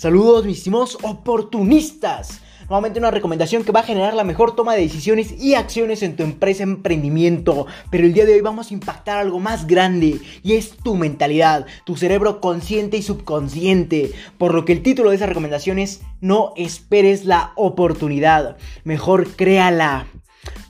Saludos, mis oportunistas. Nuevamente una recomendación que va a generar la mejor toma de decisiones y acciones en tu empresa emprendimiento. Pero el día de hoy vamos a impactar algo más grande y es tu mentalidad, tu cerebro consciente y subconsciente. Por lo que el título de esa recomendación es No esperes la oportunidad, mejor créala.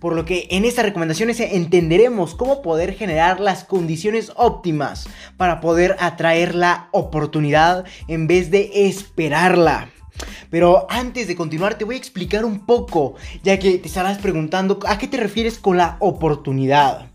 Por lo que en estas recomendaciones entenderemos cómo poder generar las condiciones óptimas para poder atraer la oportunidad en vez de esperarla. Pero antes de continuar te voy a explicar un poco, ya que te estarás preguntando a qué te refieres con la oportunidad.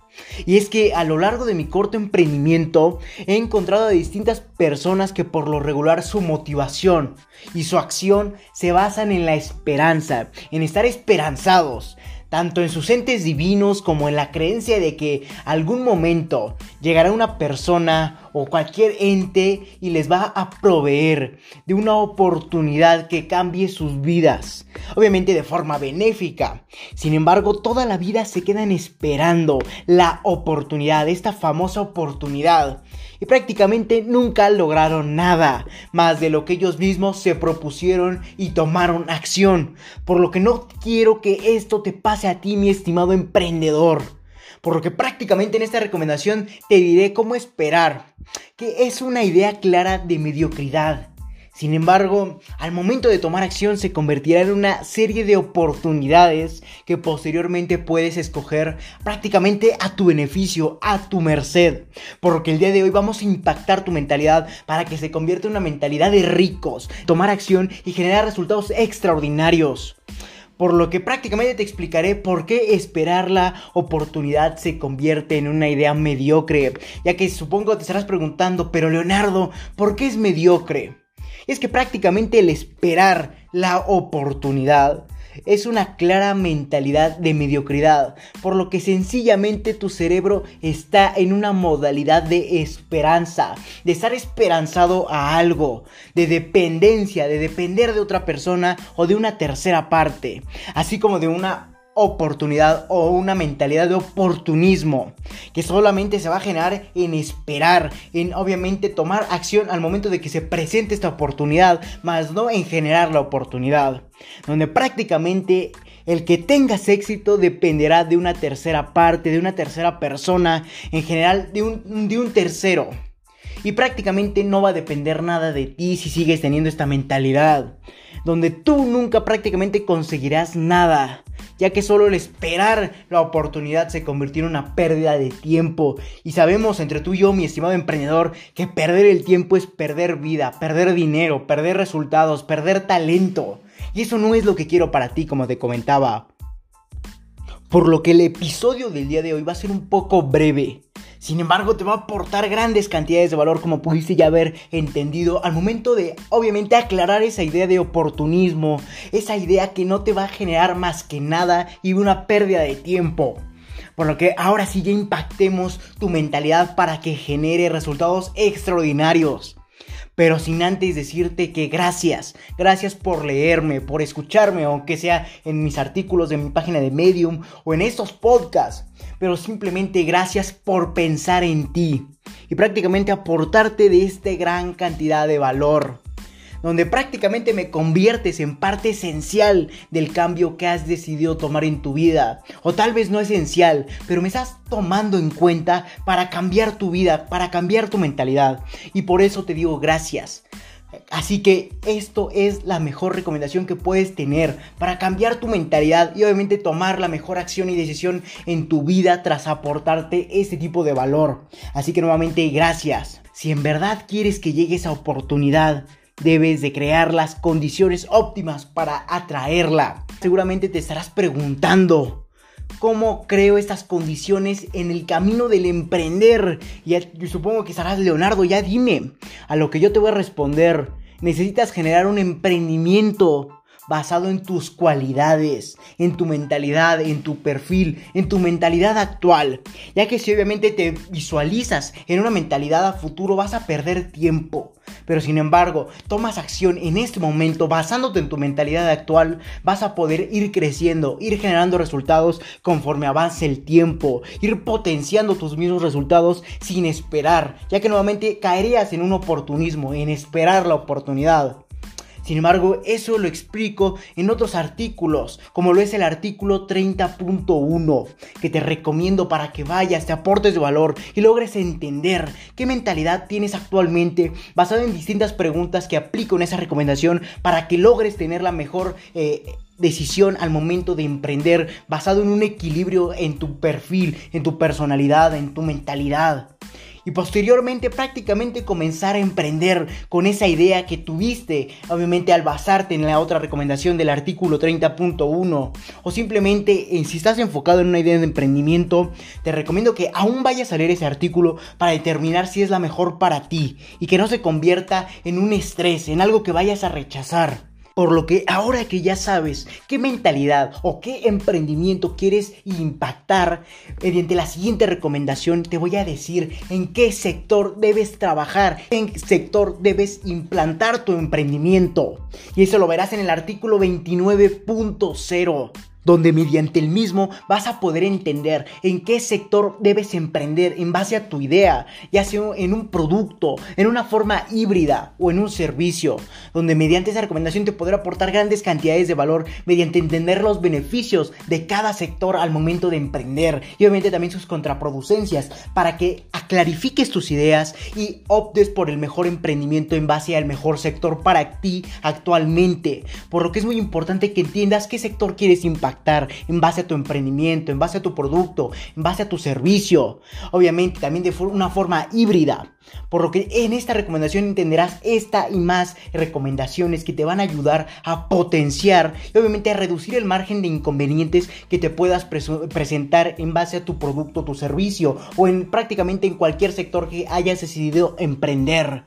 Y es que a lo largo de mi corto emprendimiento he encontrado a distintas personas que por lo regular su motivación y su acción se basan en la esperanza, en estar esperanzados, tanto en sus entes divinos como en la creencia de que algún momento llegará una persona o cualquier ente y les va a proveer de una oportunidad que cambie sus vidas, obviamente de forma benéfica. Sin embargo, toda la vida se quedan esperando la oportunidad, esta famosa oportunidad, y prácticamente nunca lograron nada más de lo que ellos mismos se propusieron y tomaron acción, por lo que no quiero que esto te pase a ti, mi estimado emprendedor. Por lo que prácticamente en esta recomendación te diré cómo esperar, que es una idea clara de mediocridad. Sin embargo, al momento de tomar acción se convertirá en una serie de oportunidades que posteriormente puedes escoger prácticamente a tu beneficio, a tu merced. Por lo que el día de hoy vamos a impactar tu mentalidad para que se convierta en una mentalidad de ricos, tomar acción y generar resultados extraordinarios por lo que prácticamente te explicaré por qué esperar la oportunidad se convierte en una idea mediocre, ya que supongo te estarás preguntando, pero Leonardo, ¿por qué es mediocre? Es que prácticamente el esperar la oportunidad es una clara mentalidad de mediocridad, por lo que sencillamente tu cerebro está en una modalidad de esperanza, de estar esperanzado a algo, de dependencia, de depender de otra persona o de una tercera parte, así como de una oportunidad o una mentalidad de oportunismo que solamente se va a generar en esperar, en obviamente tomar acción al momento de que se presente esta oportunidad, más no en generar la oportunidad, donde prácticamente el que tengas éxito dependerá de una tercera parte, de una tercera persona, en general de un, de un tercero. Y prácticamente no va a depender nada de ti si sigues teniendo esta mentalidad, donde tú nunca prácticamente conseguirás nada ya que solo el esperar la oportunidad se convirtió en una pérdida de tiempo. Y sabemos entre tú y yo, mi estimado emprendedor, que perder el tiempo es perder vida, perder dinero, perder resultados, perder talento. Y eso no es lo que quiero para ti, como te comentaba. Por lo que el episodio del día de hoy va a ser un poco breve. Sin embargo, te va a aportar grandes cantidades de valor como pudiste ya haber entendido al momento de, obviamente, aclarar esa idea de oportunismo, esa idea que no te va a generar más que nada y una pérdida de tiempo. Por lo que ahora sí ya impactemos tu mentalidad para que genere resultados extraordinarios pero sin antes decirte que gracias, gracias por leerme, por escucharme, aunque sea en mis artículos de mi página de Medium o en estos podcasts, pero simplemente gracias por pensar en ti y prácticamente aportarte de esta gran cantidad de valor donde prácticamente me conviertes en parte esencial del cambio que has decidido tomar en tu vida. O tal vez no esencial, pero me estás tomando en cuenta para cambiar tu vida, para cambiar tu mentalidad. Y por eso te digo gracias. Así que esto es la mejor recomendación que puedes tener para cambiar tu mentalidad y obviamente tomar la mejor acción y decisión en tu vida tras aportarte este tipo de valor. Así que nuevamente gracias. Si en verdad quieres que llegue esa oportunidad, debes de crear las condiciones óptimas para atraerla. Seguramente te estarás preguntando, ¿cómo creo estas condiciones en el camino del emprender? Y supongo que estarás, Leonardo, ya dime. A lo que yo te voy a responder, necesitas generar un emprendimiento basado en tus cualidades, en tu mentalidad, en tu perfil, en tu mentalidad actual. Ya que si obviamente te visualizas en una mentalidad a futuro vas a perder tiempo. Pero sin embargo, tomas acción en este momento basándote en tu mentalidad actual, vas a poder ir creciendo, ir generando resultados conforme avance el tiempo, ir potenciando tus mismos resultados sin esperar, ya que nuevamente caerías en un oportunismo, en esperar la oportunidad. Sin embargo, eso lo explico en otros artículos, como lo es el artículo 30.1, que te recomiendo para que vayas, te aportes valor y logres entender qué mentalidad tienes actualmente basado en distintas preguntas que aplico en esa recomendación para que logres tener la mejor... Eh, decisión al momento de emprender basado en un equilibrio en tu perfil, en tu personalidad, en tu mentalidad y posteriormente prácticamente comenzar a emprender con esa idea que tuviste, obviamente al basarte en la otra recomendación del artículo 30.1 o simplemente eh, si estás enfocado en una idea de emprendimiento, te recomiendo que aún vayas a leer ese artículo para determinar si es la mejor para ti y que no se convierta en un estrés, en algo que vayas a rechazar. Por lo que ahora que ya sabes qué mentalidad o qué emprendimiento quieres impactar, mediante la siguiente recomendación te voy a decir en qué sector debes trabajar, en qué sector debes implantar tu emprendimiento. Y eso lo verás en el artículo 29.0 donde mediante el mismo vas a poder entender en qué sector debes emprender en base a tu idea, ya sea en un producto, en una forma híbrida o en un servicio, donde mediante esa recomendación te podrá aportar grandes cantidades de valor mediante entender los beneficios de cada sector al momento de emprender y obviamente también sus contraproducencias para que clarifiques tus ideas y optes por el mejor emprendimiento en base al mejor sector para ti actualmente, por lo que es muy importante que entiendas qué sector quieres impactar en base a tu emprendimiento, en base a tu producto, en base a tu servicio. Obviamente también de una forma híbrida. Por lo que en esta recomendación entenderás esta y más recomendaciones que te van a ayudar a potenciar y obviamente a reducir el margen de inconvenientes que te puedas presentar en base a tu producto, tu servicio o en prácticamente en cualquier sector que hayas decidido emprender.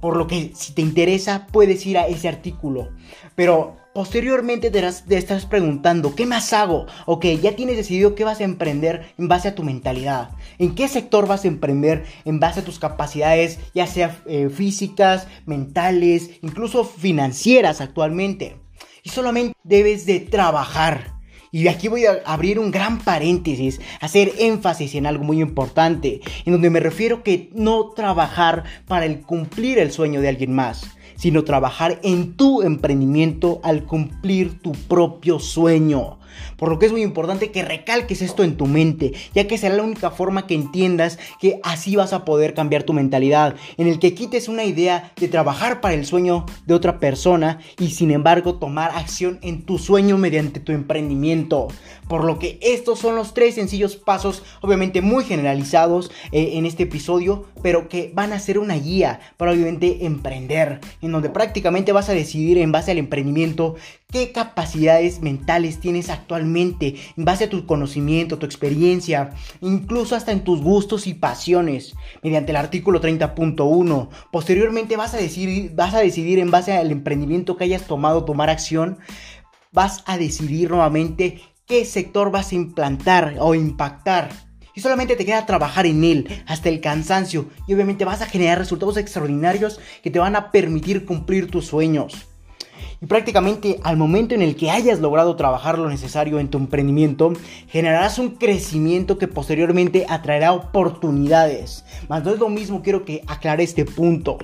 Por lo que si te interesa puedes ir a ese artículo. Pero Posteriormente te, estás preguntando, ¿qué más hago? Ok, ya tienes decidido qué vas a emprender en base a tu mentalidad. ¿En qué sector vas a emprender en base a tus capacidades, ya sea eh, físicas, mentales, incluso financieras actualmente? Y solamente debes de trabajar. Y aquí voy a abrir un gran paréntesis, hacer énfasis en algo muy importante, en donde me refiero que no trabajar para cumplir el sueño de alguien más, sino trabajar en tu emprendimiento al cumplir tu propio sueño. Por lo que es muy importante que recalques esto en tu mente, ya que será la única forma que entiendas que así vas a poder cambiar tu mentalidad, en el que quites una idea de trabajar para el sueño de otra persona y sin embargo tomar acción en tu sueño mediante tu emprendimiento. Por lo que estos son los tres sencillos pasos, obviamente muy generalizados eh, en este episodio, pero que van a ser una guía para obviamente emprender, en donde prácticamente vas a decidir en base al emprendimiento qué capacidades mentales tienes actualmente en base a tu conocimiento, tu experiencia, incluso hasta en tus gustos y pasiones, mediante el artículo 30.1. Posteriormente vas a, decidir, vas a decidir en base al emprendimiento que hayas tomado, tomar acción, vas a decidir nuevamente qué sector vas a implantar o impactar. Y solamente te queda trabajar en él hasta el cansancio. Y obviamente vas a generar resultados extraordinarios que te van a permitir cumplir tus sueños. Y prácticamente al momento en el que hayas logrado trabajar lo necesario en tu emprendimiento, generarás un crecimiento que posteriormente atraerá oportunidades. Mas no es lo mismo, quiero que aclare este punto.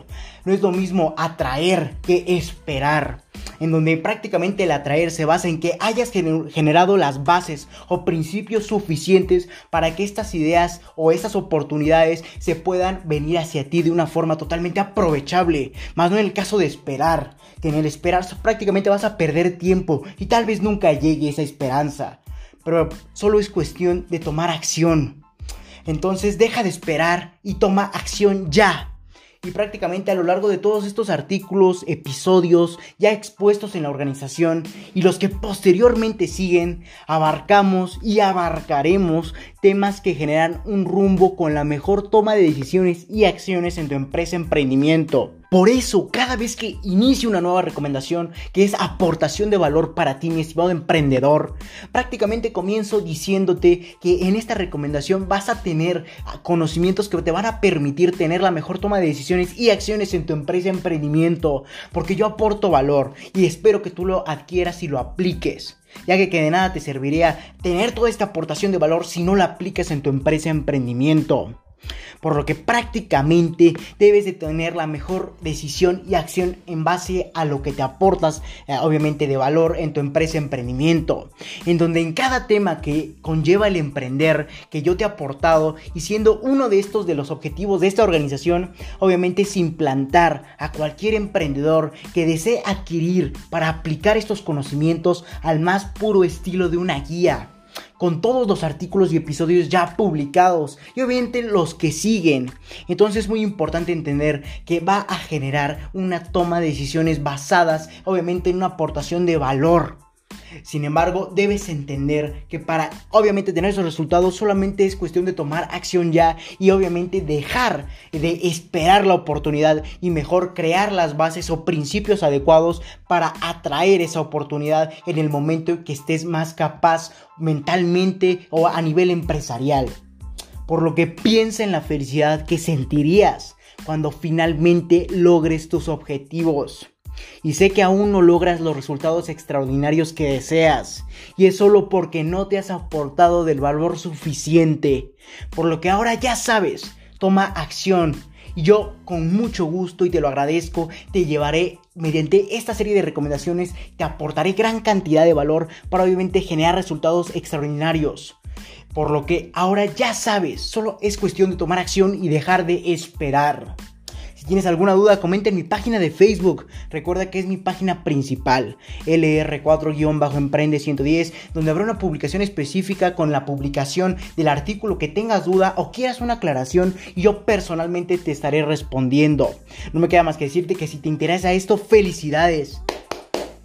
No es lo mismo atraer que esperar en donde prácticamente el atraer se basa en que hayas generado las bases o principios suficientes para que estas ideas o estas oportunidades se puedan venir hacia ti de una forma totalmente aprovechable, más no en el caso de esperar, que en el esperar prácticamente vas a perder tiempo y tal vez nunca llegue esa esperanza, pero solo es cuestión de tomar acción. Entonces deja de esperar y toma acción ya y prácticamente a lo largo de todos estos artículos, episodios ya expuestos en la organización y los que posteriormente siguen, abarcamos y abarcaremos temas que generan un rumbo con la mejor toma de decisiones y acciones en tu empresa emprendimiento. Por eso, cada vez que inicie una nueva recomendación, que es aportación de valor para ti, mi estimado emprendedor, prácticamente comienzo diciéndote que en esta recomendación vas a tener conocimientos que te van a permitir tener la mejor toma de decisiones y acciones en tu empresa emprendimiento, porque yo aporto valor y espero que tú lo adquieras y lo apliques ya que, que, de nada te serviría tener toda esta aportación de valor si no la aplicas en tu empresa emprendimiento. Por lo que prácticamente debes de tener la mejor decisión y acción en base a lo que te aportas, eh, obviamente de valor en tu empresa emprendimiento, en donde en cada tema que conlleva el emprender que yo te he aportado y siendo uno de estos de los objetivos de esta organización, obviamente es implantar a cualquier emprendedor que desee adquirir para aplicar estos conocimientos al más puro estilo de una guía con todos los artículos y episodios ya publicados y obviamente los que siguen. Entonces es muy importante entender que va a generar una toma de decisiones basadas obviamente en una aportación de valor. Sin embargo, debes entender que para obviamente tener esos resultados solamente es cuestión de tomar acción ya y obviamente dejar de esperar la oportunidad y mejor crear las bases o principios adecuados para atraer esa oportunidad en el momento en que estés más capaz mentalmente o a nivel empresarial. Por lo que piensa en la felicidad que sentirías cuando finalmente logres tus objetivos. Y sé que aún no logras los resultados extraordinarios que deseas. Y es solo porque no te has aportado del valor suficiente. Por lo que ahora ya sabes, toma acción. Y yo con mucho gusto y te lo agradezco, te llevaré mediante esta serie de recomendaciones, te aportaré gran cantidad de valor para obviamente generar resultados extraordinarios. Por lo que ahora ya sabes, solo es cuestión de tomar acción y dejar de esperar tienes alguna duda, comenta en mi página de Facebook. Recuerda que es mi página principal, LR4-Emprende 110, donde habrá una publicación específica con la publicación del artículo que tengas duda o quieras una aclaración y yo personalmente te estaré respondiendo. No me queda más que decirte que si te interesa esto, felicidades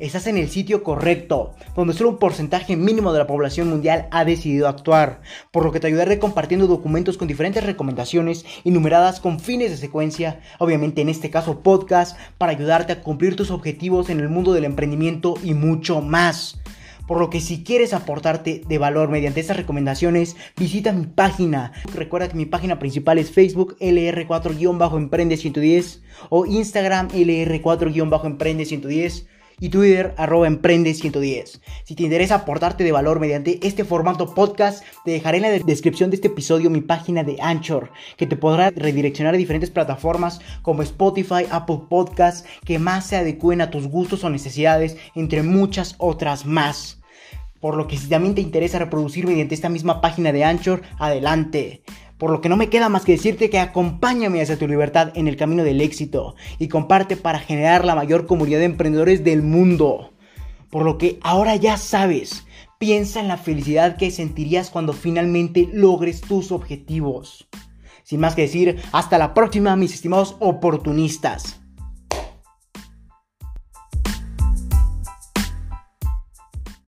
estás en el sitio correcto, donde solo un porcentaje mínimo de la población mundial ha decidido actuar, por lo que te ayudaré compartiendo documentos con diferentes recomendaciones enumeradas con fines de secuencia, obviamente en este caso podcast, para ayudarte a cumplir tus objetivos en el mundo del emprendimiento y mucho más. Por lo que si quieres aportarte de valor mediante estas recomendaciones, visita mi página. Recuerda que mi página principal es Facebook LR4-Emprende 110 o Instagram LR4-Emprende 110 y Twitter arroba emprende 110. Si te interesa aportarte de valor mediante este formato podcast, te dejaré en la descripción de este episodio mi página de Anchor, que te podrá redireccionar a diferentes plataformas como Spotify, Apple Podcasts, que más se adecúen a tus gustos o necesidades, entre muchas otras más. Por lo que si también te interesa reproducir mediante esta misma página de Anchor, adelante. Por lo que no me queda más que decirte que acompáñame hacia tu libertad en el camino del éxito y comparte para generar la mayor comunidad de emprendedores del mundo. Por lo que ahora ya sabes, piensa en la felicidad que sentirías cuando finalmente logres tus objetivos. Sin más que decir, hasta la próxima mis estimados oportunistas.